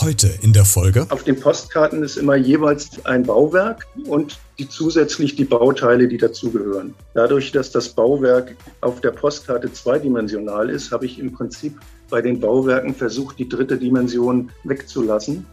Heute in der Folge. Auf den Postkarten ist immer jeweils ein Bauwerk und die zusätzlich die Bauteile, die dazugehören. Dadurch, dass das Bauwerk auf der Postkarte zweidimensional ist, habe ich im Prinzip bei den Bauwerken versucht, die dritte Dimension wegzulassen,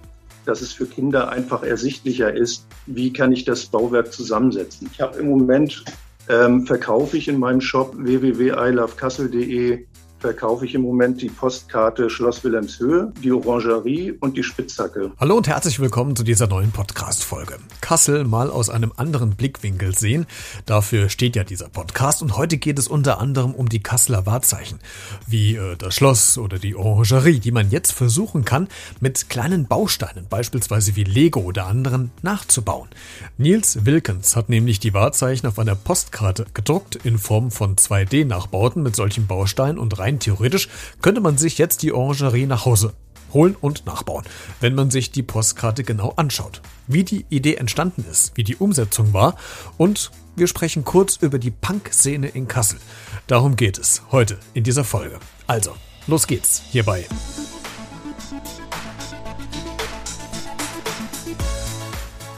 dass es für Kinder einfach ersichtlicher ist, wie kann ich das Bauwerk zusammensetzen. Ich habe im Moment ähm, verkaufe ich in meinem Shop www.ilovekassel.de verkaufe ich im Moment die Postkarte Schloss Wilhelmshöhe, die Orangerie und die Spitzhacke. Hallo und herzlich willkommen zu dieser neuen Podcast-Folge. Kassel mal aus einem anderen Blickwinkel sehen. Dafür steht ja dieser Podcast und heute geht es unter anderem um die Kasseler Wahrzeichen, wie äh, das Schloss oder die Orangerie, die man jetzt versuchen kann, mit kleinen Bausteinen, beispielsweise wie Lego oder anderen, nachzubauen. Nils Wilkens hat nämlich die Wahrzeichen auf einer Postkarte gedruckt in Form von 2D-Nachbauten mit solchen Bausteinen und rein theoretisch könnte man sich jetzt die Orangerie nach Hause holen und nachbauen, wenn man sich die Postkarte genau anschaut. Wie die Idee entstanden ist, wie die Umsetzung war und wir sprechen kurz über die Punk-Szene in Kassel. Darum geht es heute in dieser Folge. Also, los geht's hierbei.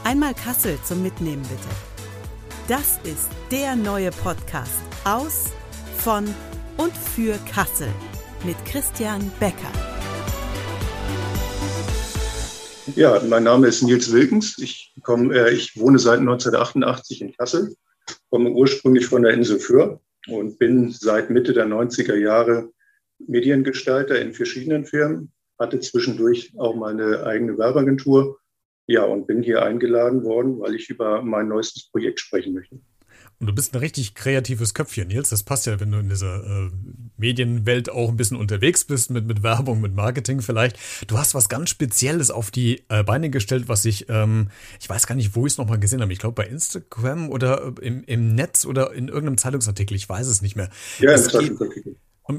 Einmal Kassel zum Mitnehmen bitte. Das ist der neue Podcast aus, von und für Kassel mit Christian Becker. Ja, mein Name ist Nils Wilkens. Ich, komm, äh, ich wohne seit 1988 in Kassel, komme ursprünglich von der Insel Föhr und bin seit Mitte der 90er Jahre Mediengestalter in verschiedenen Firmen, hatte zwischendurch auch meine eigene Werbeagentur. Ja, und bin hier eingeladen worden, weil ich über mein neuestes Projekt sprechen möchte. Und du bist ein richtig kreatives Köpfchen, Nils. Das passt ja, wenn du in dieser äh, Medienwelt auch ein bisschen unterwegs bist, mit, mit Werbung, mit Marketing vielleicht. Du hast was ganz Spezielles auf die äh, Beine gestellt, was ich, ähm, ich weiß gar nicht, wo ich es nochmal gesehen habe. Ich glaube bei Instagram oder im, im Netz oder in irgendeinem Zeitungsartikel. Ich weiß es nicht mehr. Ja, im Zeitungsartikel.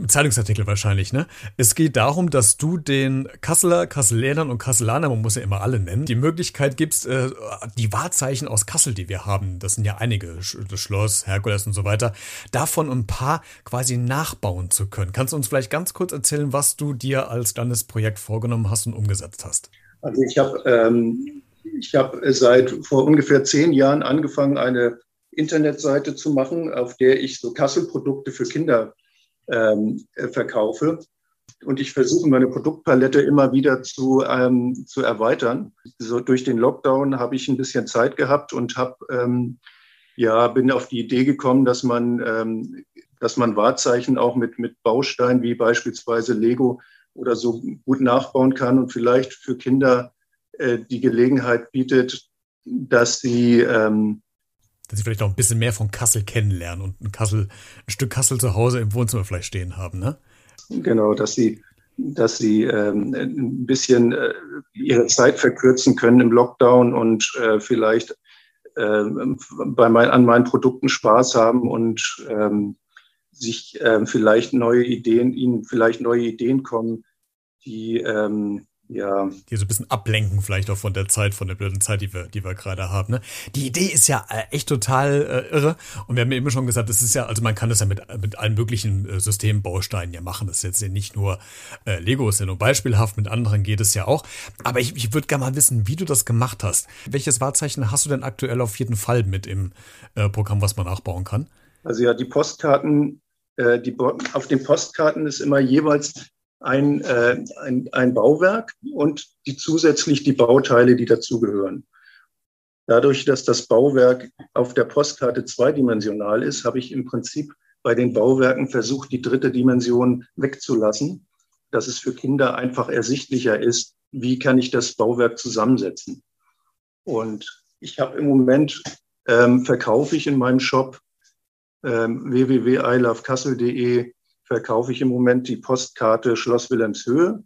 Zeitungsartikel wahrscheinlich, ne? Es geht darum, dass du den Kasseler, Kasselänern und Kasselanern, man muss ja immer alle nennen, die Möglichkeit gibst, äh, die Wahrzeichen aus Kassel, die wir haben, das sind ja einige, das Schloss, Herkules und so weiter, davon ein paar quasi nachbauen zu können. Kannst du uns vielleicht ganz kurz erzählen, was du dir als Landesprojekt vorgenommen hast und umgesetzt hast? Also ich habe ähm, hab seit vor ungefähr zehn Jahren angefangen, eine Internetseite zu machen, auf der ich so Kasselprodukte für Kinder ähm, verkaufe. Und ich versuche meine Produktpalette immer wieder zu, ähm, zu erweitern. So durch den Lockdown habe ich ein bisschen Zeit gehabt und habe ähm, ja bin auf die Idee gekommen, dass man ähm, dass man Wahrzeichen auch mit mit Bausteinen wie beispielsweise Lego oder so gut nachbauen kann und vielleicht für Kinder äh, die Gelegenheit bietet, dass sie ähm, dass sie vielleicht auch ein bisschen mehr von Kassel kennenlernen und ein, Kassel, ein Stück Kassel zu Hause im Wohnzimmer vielleicht stehen haben, ne? Genau, dass sie, dass sie ähm, ein bisschen äh, ihre Zeit verkürzen können im Lockdown und äh, vielleicht äh, bei mein, an meinen Produkten Spaß haben und ähm, sich äh, vielleicht neue Ideen, ihnen vielleicht neue Ideen kommen, die ähm, ja. Die so ein bisschen ablenken, vielleicht auch von der Zeit, von der blöden Zeit, die wir, die wir gerade haben. Ne? Die Idee ist ja äh, echt total äh, irre. Und wir haben ja eben schon gesagt, das ist ja, also man kann das ja mit, mit allen möglichen äh, Systembausteinen ja machen. Das ist jetzt ja nicht nur äh, Lego, ist ja nur beispielhaft, mit anderen geht es ja auch. Aber ich, ich würde gerne mal wissen, wie du das gemacht hast. Welches Wahrzeichen hast du denn aktuell auf jeden Fall mit im äh, Programm, was man nachbauen kann? Also ja, die Postkarten, äh, die, auf den Postkarten ist immer jeweils ein, äh, ein, ein Bauwerk und die zusätzlich die Bauteile, die dazugehören. Dadurch, dass das Bauwerk auf der Postkarte zweidimensional ist, habe ich im Prinzip bei den Bauwerken versucht, die dritte Dimension wegzulassen, dass es für Kinder einfach ersichtlicher ist, wie kann ich das Bauwerk zusammensetzen. Und ich habe im Moment, ähm, verkaufe ich in meinem Shop ähm, www.ilovekassel.de verkaufe ich im Moment die Postkarte Schloss Wilhelmshöhe,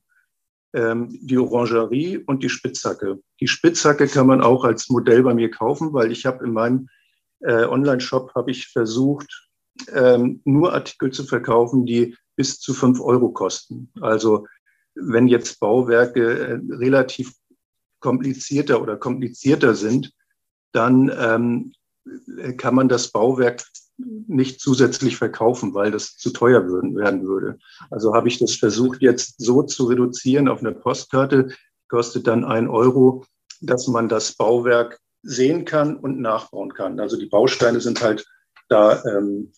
ähm, die Orangerie und die Spitzhacke. Die Spitzhacke kann man auch als Modell bei mir kaufen, weil ich habe in meinem äh, Online-Shop habe ich versucht, ähm, nur Artikel zu verkaufen, die bis zu fünf Euro kosten. Also wenn jetzt Bauwerke äh, relativ komplizierter oder komplizierter sind, dann ähm, kann man das Bauwerk nicht zusätzlich verkaufen, weil das zu teuer würden, werden würde. Also habe ich das versucht jetzt so zu reduzieren auf eine Postkarte, kostet dann ein Euro, dass man das Bauwerk sehen kann und nachbauen kann. Also die Bausteine sind halt da ähm,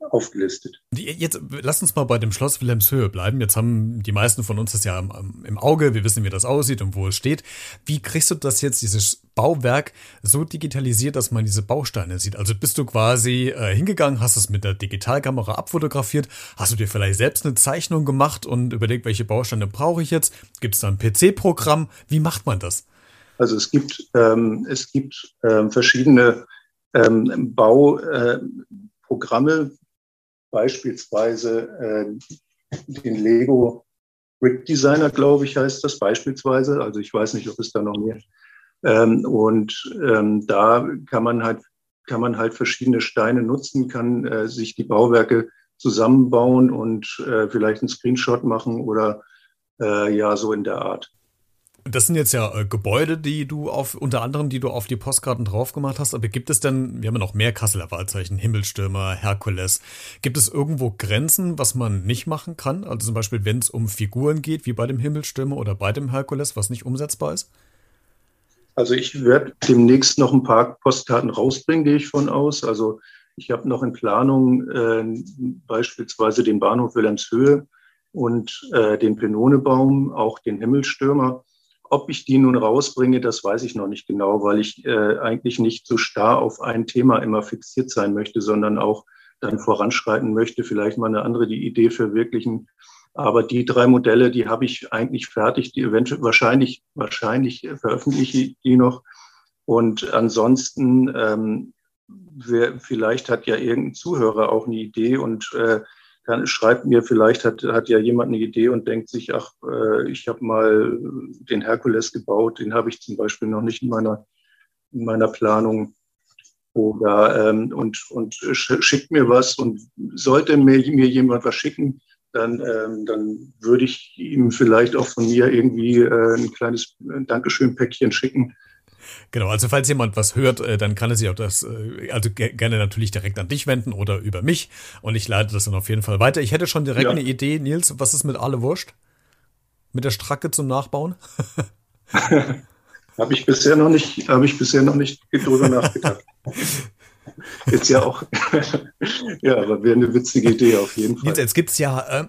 aufgelistet. Jetzt lass uns mal bei dem Schloss Wilhelmshöhe bleiben. Jetzt haben die meisten von uns das ja im, im, Auge. Wir wissen, wie das aussieht und wo es steht. Wie kriegst du das jetzt, dieses Bauwerk, so digitalisiert, dass man diese Bausteine sieht? Also bist du quasi äh, hingegangen, hast es mit der Digitalkamera abfotografiert? Hast du dir vielleicht selbst eine Zeichnung gemacht und überlegt, welche Bausteine brauche ich jetzt? Gibt es da ein PC-Programm? Wie macht man das? Also es gibt, ähm, es gibt ähm, verschiedene ähm, Bauprogramme, äh, beispielsweise äh, den Lego Brick Designer, glaube ich, heißt das beispielsweise. Also ich weiß nicht, ob es da noch mehr. Ähm, und ähm, da kann man halt kann man halt verschiedene Steine nutzen, kann äh, sich die Bauwerke zusammenbauen und äh, vielleicht einen Screenshot machen oder äh, ja so in der Art. Das sind jetzt ja äh, Gebäude, die du auf, unter anderem, die du auf die Postkarten drauf gemacht hast. Aber gibt es denn, wir haben ja noch mehr Kasseler Wahrzeichen, Himmelstürmer, Herkules. Gibt es irgendwo Grenzen, was man nicht machen kann? Also zum Beispiel, wenn es um Figuren geht, wie bei dem Himmelstürmer oder bei dem Herkules, was nicht umsetzbar ist? Also ich werde demnächst noch ein paar Postkarten rausbringen, gehe ich von aus. Also ich habe noch in Planung äh, beispielsweise den Bahnhof Wilhelmshöhe und äh, den Penonebaum, auch den Himmelstürmer. Ob ich die nun rausbringe, das weiß ich noch nicht genau, weil ich äh, eigentlich nicht so starr auf ein Thema immer fixiert sein möchte, sondern auch dann voranschreiten möchte, vielleicht mal eine andere die Idee verwirklichen. Aber die drei Modelle, die habe ich eigentlich fertig, die eventuell wahrscheinlich, wahrscheinlich veröffentliche ich die noch. Und ansonsten, ähm, wer, vielleicht hat ja irgendein Zuhörer auch eine Idee und äh, kann, schreibt mir, vielleicht hat, hat ja jemand eine Idee und denkt sich, ach, äh, ich habe mal den Herkules gebaut, den habe ich zum Beispiel noch nicht in meiner, in meiner Planung. Oder, ähm, und, und schickt mir was und sollte mir, mir jemand was schicken, dann, ähm, dann würde ich ihm vielleicht auch von mir irgendwie äh, ein kleines Dankeschön-Päckchen schicken Genau, also falls jemand was hört, äh, dann kann er sich auch das, äh, also gerne natürlich direkt an dich wenden oder über mich und ich leite das dann auf jeden Fall weiter. Ich hätte schon direkt ja. eine Idee, Nils, was ist mit alle Wurscht? Mit der Stracke zum Nachbauen? habe ich bisher noch nicht, habe ich bisher noch nicht drüber nachgedacht. Ist ja auch, ja, aber wäre eine witzige Idee auf jeden Fall. Jetzt, jetzt gibt es ja, äh,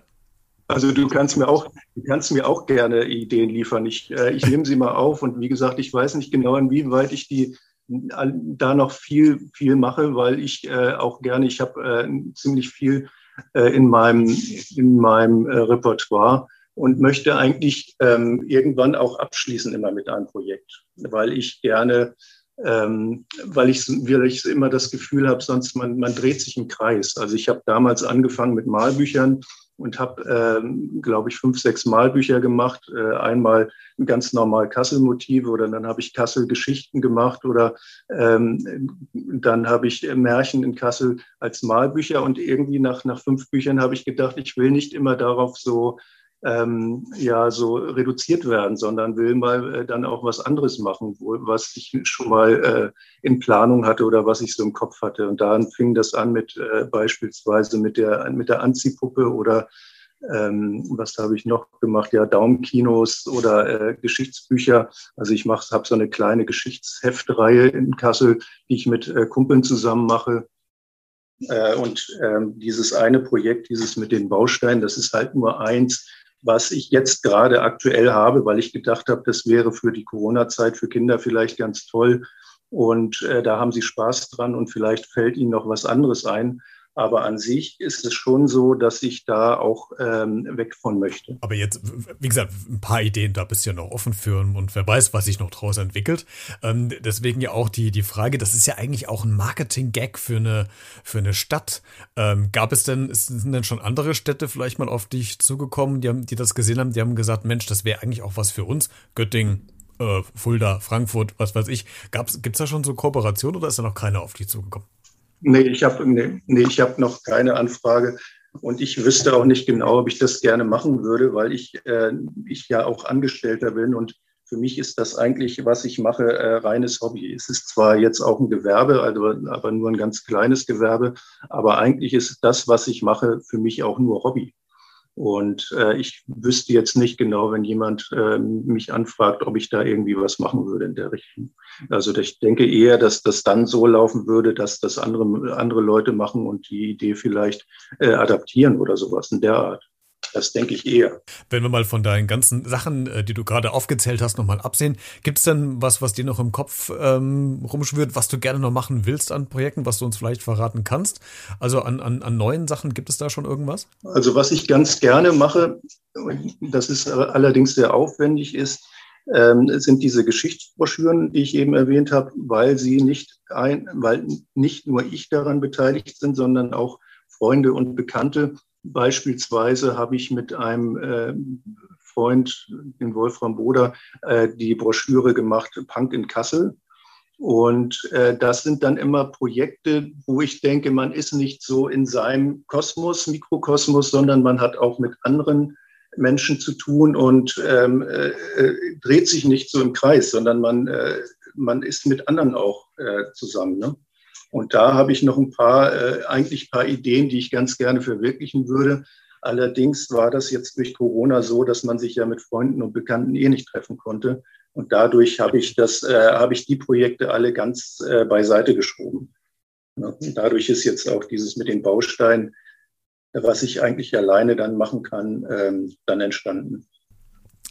also du kannst mir auch, du kannst mir auch gerne Ideen liefern. Ich, äh, ich nehme sie mal auf und wie gesagt, ich weiß nicht genau, inwieweit ich die da noch viel, viel mache, weil ich äh, auch gerne, ich habe äh, ziemlich viel äh, in meinem, in meinem äh, Repertoire und möchte eigentlich ähm, irgendwann auch abschließen immer mit einem Projekt, weil ich gerne, ähm, weil ich, weil ich immer das Gefühl habe, sonst man, man dreht sich im Kreis. Also ich habe damals angefangen mit Malbüchern und habe, ähm, glaube ich, fünf, sechs Malbücher gemacht. Äh, einmal ganz normal Kassel-Motive oder dann habe ich Kassel-Geschichten gemacht oder ähm, dann habe ich Märchen in Kassel als Malbücher und irgendwie nach, nach fünf Büchern habe ich gedacht, ich will nicht immer darauf so ähm, ja so reduziert werden, sondern will mal äh, dann auch was anderes machen, wo, was ich schon mal äh, in Planung hatte oder was ich so im Kopf hatte. Und dann fing das an mit äh, beispielsweise mit der mit der Anziehpuppe oder ähm, was habe ich noch gemacht? Ja, Daumenkinos oder äh, Geschichtsbücher. Also ich habe so eine kleine Geschichtsheftreihe in Kassel, die ich mit äh, Kumpeln zusammen mache. Äh, und ähm, dieses eine Projekt, dieses mit den Bausteinen, das ist halt nur eins was ich jetzt gerade aktuell habe, weil ich gedacht habe, das wäre für die Corona-Zeit für Kinder vielleicht ganz toll. Und äh, da haben sie Spaß dran und vielleicht fällt ihnen noch was anderes ein. Aber an sich ist es schon so, dass ich da auch ähm, weg von möchte. Aber jetzt, wie gesagt, ein paar Ideen, da ja noch offen für und wer weiß, was sich noch draus entwickelt. Ähm, deswegen ja auch die, die Frage, das ist ja eigentlich auch ein Marketing-Gag für eine, für eine Stadt. Ähm, gab es denn, sind denn schon andere Städte vielleicht mal auf dich zugekommen, die, haben, die das gesehen haben, die haben gesagt, Mensch, das wäre eigentlich auch was für uns. Göttingen, äh, Fulda, Frankfurt, was weiß ich. Gibt es da schon so Kooperationen oder ist da noch keiner auf dich zugekommen? Nee, ich habe nee, nee, hab noch keine Anfrage. Und ich wüsste auch nicht genau, ob ich das gerne machen würde, weil ich, äh, ich ja auch Angestellter bin und für mich ist das eigentlich, was ich mache, äh, reines Hobby. Es ist zwar jetzt auch ein Gewerbe, also, aber nur ein ganz kleines Gewerbe, aber eigentlich ist das, was ich mache, für mich auch nur Hobby. Und äh, ich wüsste jetzt nicht genau, wenn jemand äh, mich anfragt, ob ich da irgendwie was machen würde in der Richtung. Also ich denke eher, dass das dann so laufen würde, dass das andere, andere Leute machen und die Idee vielleicht äh, adaptieren oder sowas in der Art. Das denke ich eher. Wenn wir mal von deinen ganzen Sachen, äh, die du gerade aufgezählt hast, nochmal absehen, gibt es denn was, was dir noch im Kopf ähm, rumschwirrt, was du gerne noch machen willst an Projekten, was du uns vielleicht verraten kannst? Also an, an, an neuen Sachen, gibt es da schon irgendwas? Also was ich ganz gerne mache, das ist allerdings sehr aufwendig ist, ähm, sind diese Geschichtsbroschüren, die ich eben erwähnt habe, weil sie nicht ein, weil nicht nur ich daran beteiligt sind, sondern auch Freunde und Bekannte, Beispielsweise habe ich mit einem äh, Freund, den Wolfram Boder, äh, die Broschüre gemacht, Punk in Kassel. Und äh, das sind dann immer Projekte, wo ich denke, man ist nicht so in seinem Kosmos, Mikrokosmos, sondern man hat auch mit anderen Menschen zu tun und ähm, äh, äh dreht sich nicht so im Kreis, sondern man, äh, man ist mit anderen auch äh, zusammen. Ne? Und da habe ich noch ein paar, äh, eigentlich ein paar Ideen, die ich ganz gerne verwirklichen würde. Allerdings war das jetzt durch Corona so, dass man sich ja mit Freunden und Bekannten eh nicht treffen konnte. Und dadurch habe ich das, äh, habe ich die Projekte alle ganz äh, beiseite geschoben. Ja, dadurch ist jetzt auch dieses mit den Bausteinen, was ich eigentlich alleine dann machen kann, ähm, dann entstanden.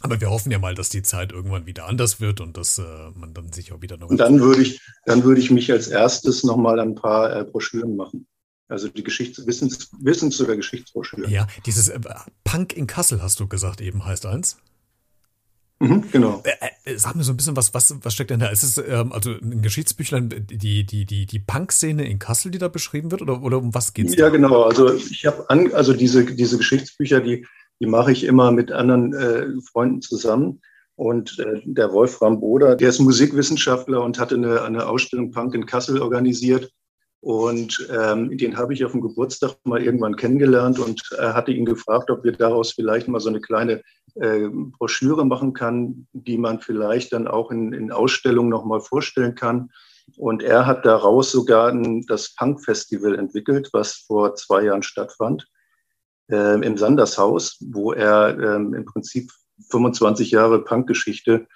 Aber wir hoffen ja mal, dass die Zeit irgendwann wieder anders wird und dass äh, man dann sich auch wieder noch. Und dann würde ich, dann würde ich mich als erstes nochmal ein paar äh, Broschüren machen. Also die Geschichts-, Wissens-, Wissens oder Geschichtsbroschüren. Ja, dieses äh, Punk in Kassel, hast du gesagt, eben heißt eins. Mhm, genau. Äh, äh, sag mir so ein bisschen, was, was, was steckt denn da? Ist es ähm, also ein Geschichtsbüchlein, die, die, die, die Punk-Szene in Kassel, die da beschrieben wird, oder, oder um was geht es? Ja, da? genau. Also ich habe also diese, diese Geschichtsbücher, die die mache ich immer mit anderen äh, Freunden zusammen. Und äh, der Wolfram Boder, der ist Musikwissenschaftler und hatte eine, eine Ausstellung Punk in Kassel organisiert. Und ähm, den habe ich auf dem Geburtstag mal irgendwann kennengelernt und äh, hatte ihn gefragt, ob wir daraus vielleicht mal so eine kleine äh, Broschüre machen kann, die man vielleicht dann auch in, in Ausstellungen nochmal vorstellen kann. Und er hat daraus sogar ein, das Punk-Festival entwickelt, was vor zwei Jahren stattfand äh, im Sandershaus, wo er ähm, im Prinzip 25 Jahre Punkgeschichte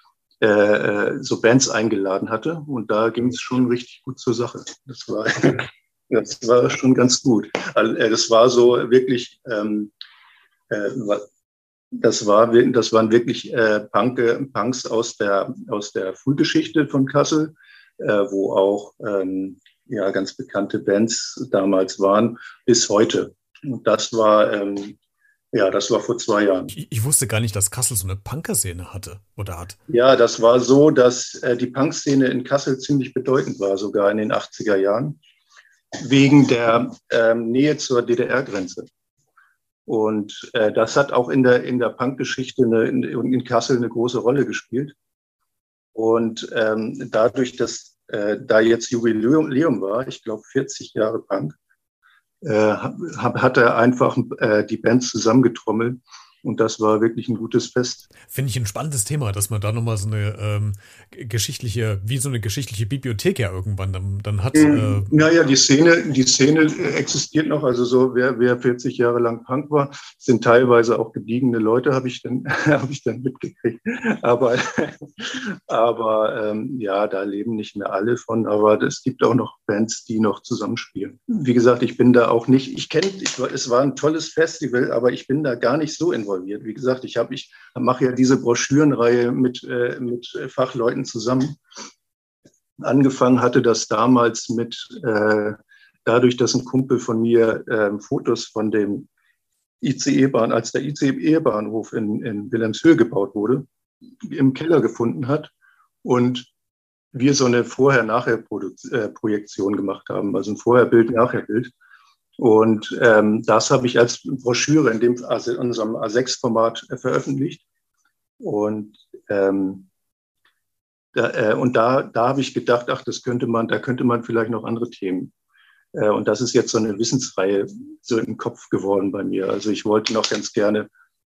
äh, äh, so Bands eingeladen hatte. Und da ging es schon richtig gut zur Sache. Das war, das war schon ganz gut. Also, äh, das war so wirklich, ähm, äh, das, war, das waren wirklich äh, Punk, Punks aus der, aus der Frühgeschichte von Kassel, äh, wo auch ähm, ja, ganz bekannte Bands damals waren, bis heute. Und das war, ähm, ja, das war vor zwei Jahren. Ich, ich, wusste gar nicht, dass Kassel so eine Punkerszene hatte oder hat. Ja, das war so, dass äh, die Punkszene in Kassel ziemlich bedeutend war, sogar in den 80er Jahren, wegen der ähm, Nähe zur DDR-Grenze. Und äh, das hat auch in der, in der Punkgeschichte in, in Kassel eine große Rolle gespielt. Und ähm, dadurch, dass äh, da jetzt Jubiläum war, ich glaube 40 Jahre Punk, äh, hat er einfach äh, die Bands zusammengetrommelt und das war wirklich ein gutes Fest. Finde ich ein spannendes Thema, dass man da nochmal so eine ähm, geschichtliche, wie so eine geschichtliche Bibliothek ja irgendwann dann, dann hat. Mhm. Äh naja, die Szene, die Szene existiert noch. Also so, wer, wer 40 Jahre lang Punk war, sind teilweise auch gediegene Leute, habe ich dann, habe ich dann mitgekriegt. Aber, aber ähm, ja, da leben nicht mehr alle von. Aber es gibt auch noch Bands, die noch zusammenspielen. Wie gesagt, ich bin da auch nicht, ich kenne, es war ein tolles Festival, aber ich bin da gar nicht so in involviert. Wie gesagt, ich, ich mache ja diese Broschürenreihe mit, äh, mit Fachleuten zusammen. Angefangen hatte das damals mit, äh, dadurch, dass ein Kumpel von mir äh, Fotos von dem ICE-Bahn, als der ICE-Bahnhof in, in Wilhelmshöhe gebaut wurde, im Keller gefunden hat und wir so eine Vorher-Nachher-Projektion gemacht haben, also ein Vorher-Bild, Nachher-Bild. Und ähm, das habe ich als Broschüre in, dem, also in unserem A6-Format veröffentlicht. Und, ähm, da, äh, und da, da habe ich gedacht, ach, das könnte man, da könnte man vielleicht noch andere Themen. Äh, und das ist jetzt so eine Wissensreihe so im Kopf geworden bei mir. Also ich wollte noch ganz gerne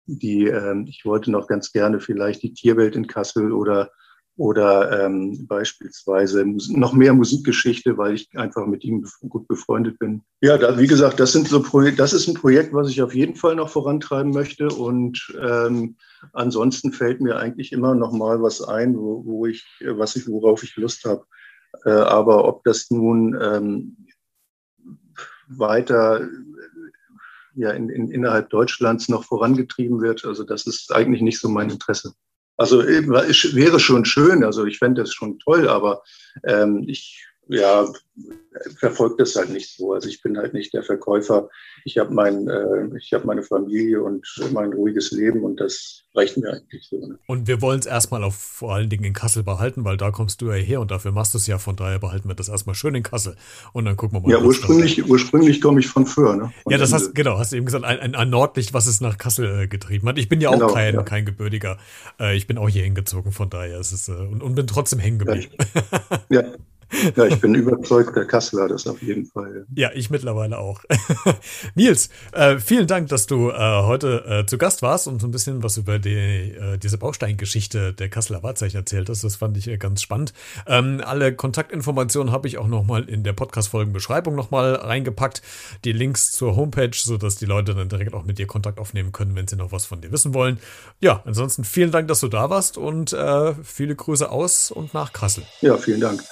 die, äh, ich wollte noch ganz gerne vielleicht die Tierwelt in Kassel oder oder ähm, beispielsweise noch mehr Musikgeschichte, weil ich einfach mit ihm gut befreundet bin. Ja, da, wie gesagt, das sind so das ist ein Projekt, was ich auf jeden Fall noch vorantreiben möchte. Und ähm, ansonsten fällt mir eigentlich immer noch mal was ein, wo, wo ich, was ich, worauf ich Lust habe. Äh, aber ob das nun ähm, weiter ja, in, in, innerhalb Deutschlands noch vorangetrieben wird, also das ist eigentlich nicht so mein Interesse. Also wäre schon schön, also ich fände das schon toll, aber ähm, ich ja, verfolgt das halt nicht so. Also ich bin halt nicht der Verkäufer. Ich habe mein, äh, ich habe meine Familie und mein ruhiges Leben und das reicht mir eigentlich so. Ne? Und wir wollen es erstmal auf vor allen Dingen in Kassel behalten, weil da kommst du ja her und dafür machst du es ja. Von daher behalten wir das erstmal schön in Kassel und dann gucken wir mal. Ja, ursprünglich, ursprünglich komme ich von Föhr. Ne? Von ja, das hast genau, hast du eben gesagt, ein, ein, ein Nordlicht, was es nach Kassel äh, getrieben hat. Ich bin ja auch genau, kein, ja. kein gebürtiger. Äh, ich bin auch hier hingezogen, von daher ist es äh, und, und bin trotzdem hängen geblieben. ja. ja. Ja, ich bin überzeugt, der Kasseler das auf jeden Fall. Ja, ich mittlerweile auch. Nils, äh, vielen Dank, dass du äh, heute äh, zu Gast warst und so ein bisschen was über die, äh, diese Bausteingeschichte der Kasseler Wahrzeichen erzählt hast. Das fand ich äh, ganz spannend. Ähm, alle Kontaktinformationen habe ich auch nochmal in der Podcast-Folgenbeschreibung nochmal reingepackt. Die Links zur Homepage, sodass die Leute dann direkt auch mit dir Kontakt aufnehmen können, wenn sie noch was von dir wissen wollen. Ja, ansonsten vielen Dank, dass du da warst und äh, viele Grüße aus und nach Kassel. Ja, vielen Dank.